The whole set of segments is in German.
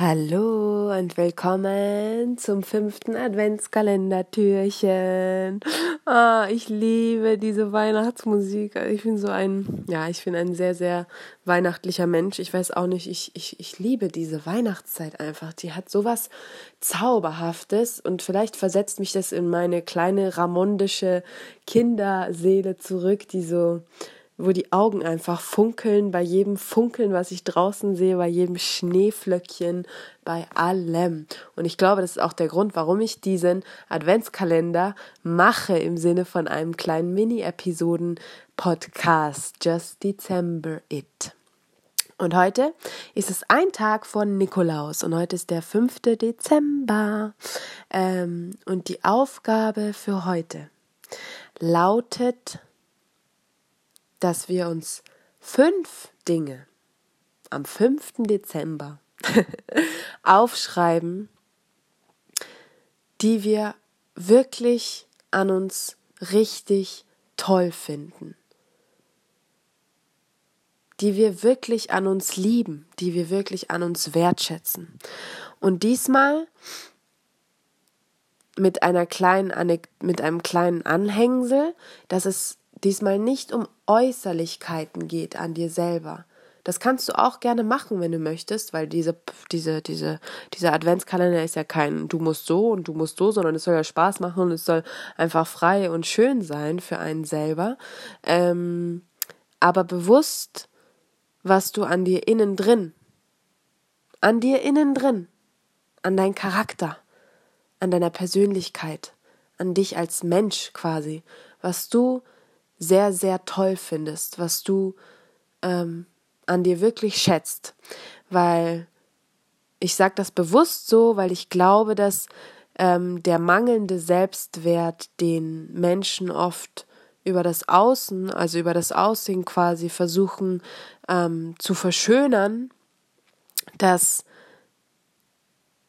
Hallo und willkommen zum fünften Adventskalender-Türchen. Ah, ich liebe diese Weihnachtsmusik. Ich bin so ein, ja, ich bin ein sehr, sehr weihnachtlicher Mensch. Ich weiß auch nicht, ich, ich, ich liebe diese Weihnachtszeit einfach. Die hat sowas Zauberhaftes und vielleicht versetzt mich das in meine kleine ramondische Kinderseele zurück, die so wo die Augen einfach funkeln, bei jedem Funkeln, was ich draußen sehe, bei jedem Schneeflöckchen, bei allem. Und ich glaube, das ist auch der Grund, warum ich diesen Adventskalender mache im Sinne von einem kleinen Mini-Episoden-Podcast. Just December It. Und heute ist es ein Tag von Nikolaus und heute ist der 5. Dezember. Ähm, und die Aufgabe für heute lautet dass wir uns fünf Dinge am 5. Dezember aufschreiben, die wir wirklich an uns richtig toll finden, die wir wirklich an uns lieben, die wir wirklich an uns wertschätzen. Und diesmal mit einer kleinen mit einem kleinen Anhängsel, dass es diesmal nicht um Äußerlichkeiten geht an dir selber. Das kannst du auch gerne machen, wenn du möchtest, weil diese, diese, diese, dieser Adventskalender ist ja kein du musst so und du musst so, sondern es soll ja Spaß machen und es soll einfach frei und schön sein für einen selber. Ähm, aber bewusst, was du an dir innen drin, an dir innen drin, an dein Charakter, an deiner Persönlichkeit, an dich als Mensch quasi, was du sehr, sehr toll findest, was du ähm, an dir wirklich schätzt. Weil ich sage das bewusst so, weil ich glaube, dass ähm, der mangelnde Selbstwert den Menschen oft über das Außen, also über das Aussehen quasi versuchen ähm, zu verschönern, dass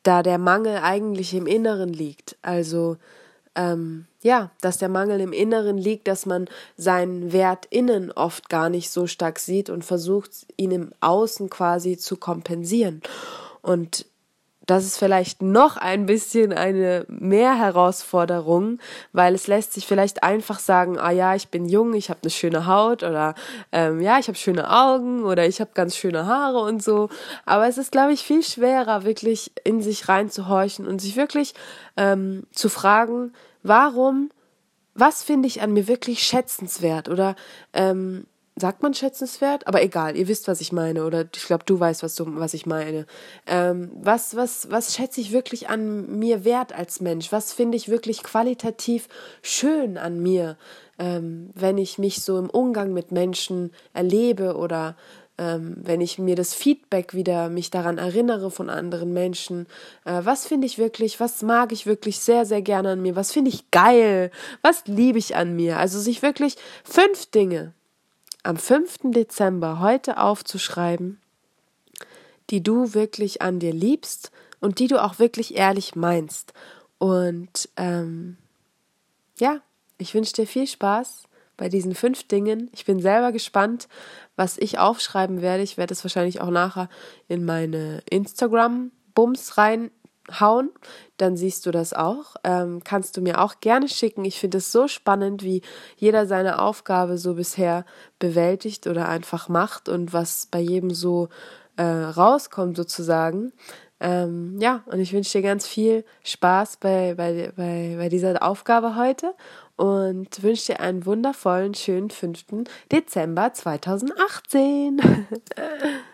da der Mangel eigentlich im Inneren liegt. Also ähm, ja, dass der Mangel im Inneren liegt, dass man seinen Wert innen oft gar nicht so stark sieht und versucht, ihn im Außen quasi zu kompensieren. Und das ist vielleicht noch ein bisschen eine mehr Herausforderung, weil es lässt sich vielleicht einfach sagen, ah ja, ich bin jung, ich habe eine schöne Haut oder ähm, ja, ich habe schöne Augen oder ich habe ganz schöne Haare und so. Aber es ist, glaube ich, viel schwerer, wirklich in sich reinzuhorchen und sich wirklich ähm, zu fragen, warum, was finde ich an mir wirklich schätzenswert oder ähm, sagt man schätzenswert? Aber egal, ihr wisst, was ich meine, oder ich glaube, du weißt, was, du, was ich meine. Ähm, was, was, was schätze ich wirklich an mir wert als Mensch? Was finde ich wirklich qualitativ schön an mir, ähm, wenn ich mich so im Umgang mit Menschen erlebe oder ähm, wenn ich mir das Feedback wieder mich daran erinnere von anderen Menschen, äh, was finde ich wirklich, was mag ich wirklich sehr, sehr gerne an mir, was finde ich geil, was liebe ich an mir. Also sich wirklich fünf Dinge am 5. Dezember heute aufzuschreiben, die du wirklich an dir liebst und die du auch wirklich ehrlich meinst. Und ähm, ja, ich wünsche dir viel Spaß bei diesen fünf Dingen. Ich bin selber gespannt, was ich aufschreiben werde. Ich werde es wahrscheinlich auch nachher in meine Instagram-Bums rein hauen, dann siehst du das auch. Ähm, kannst du mir auch gerne schicken. Ich finde es so spannend, wie jeder seine Aufgabe so bisher bewältigt oder einfach macht und was bei jedem so äh, rauskommt sozusagen. Ähm, ja, und ich wünsche dir ganz viel Spaß bei, bei, bei, bei dieser Aufgabe heute und wünsche dir einen wundervollen, schönen 5. Dezember 2018.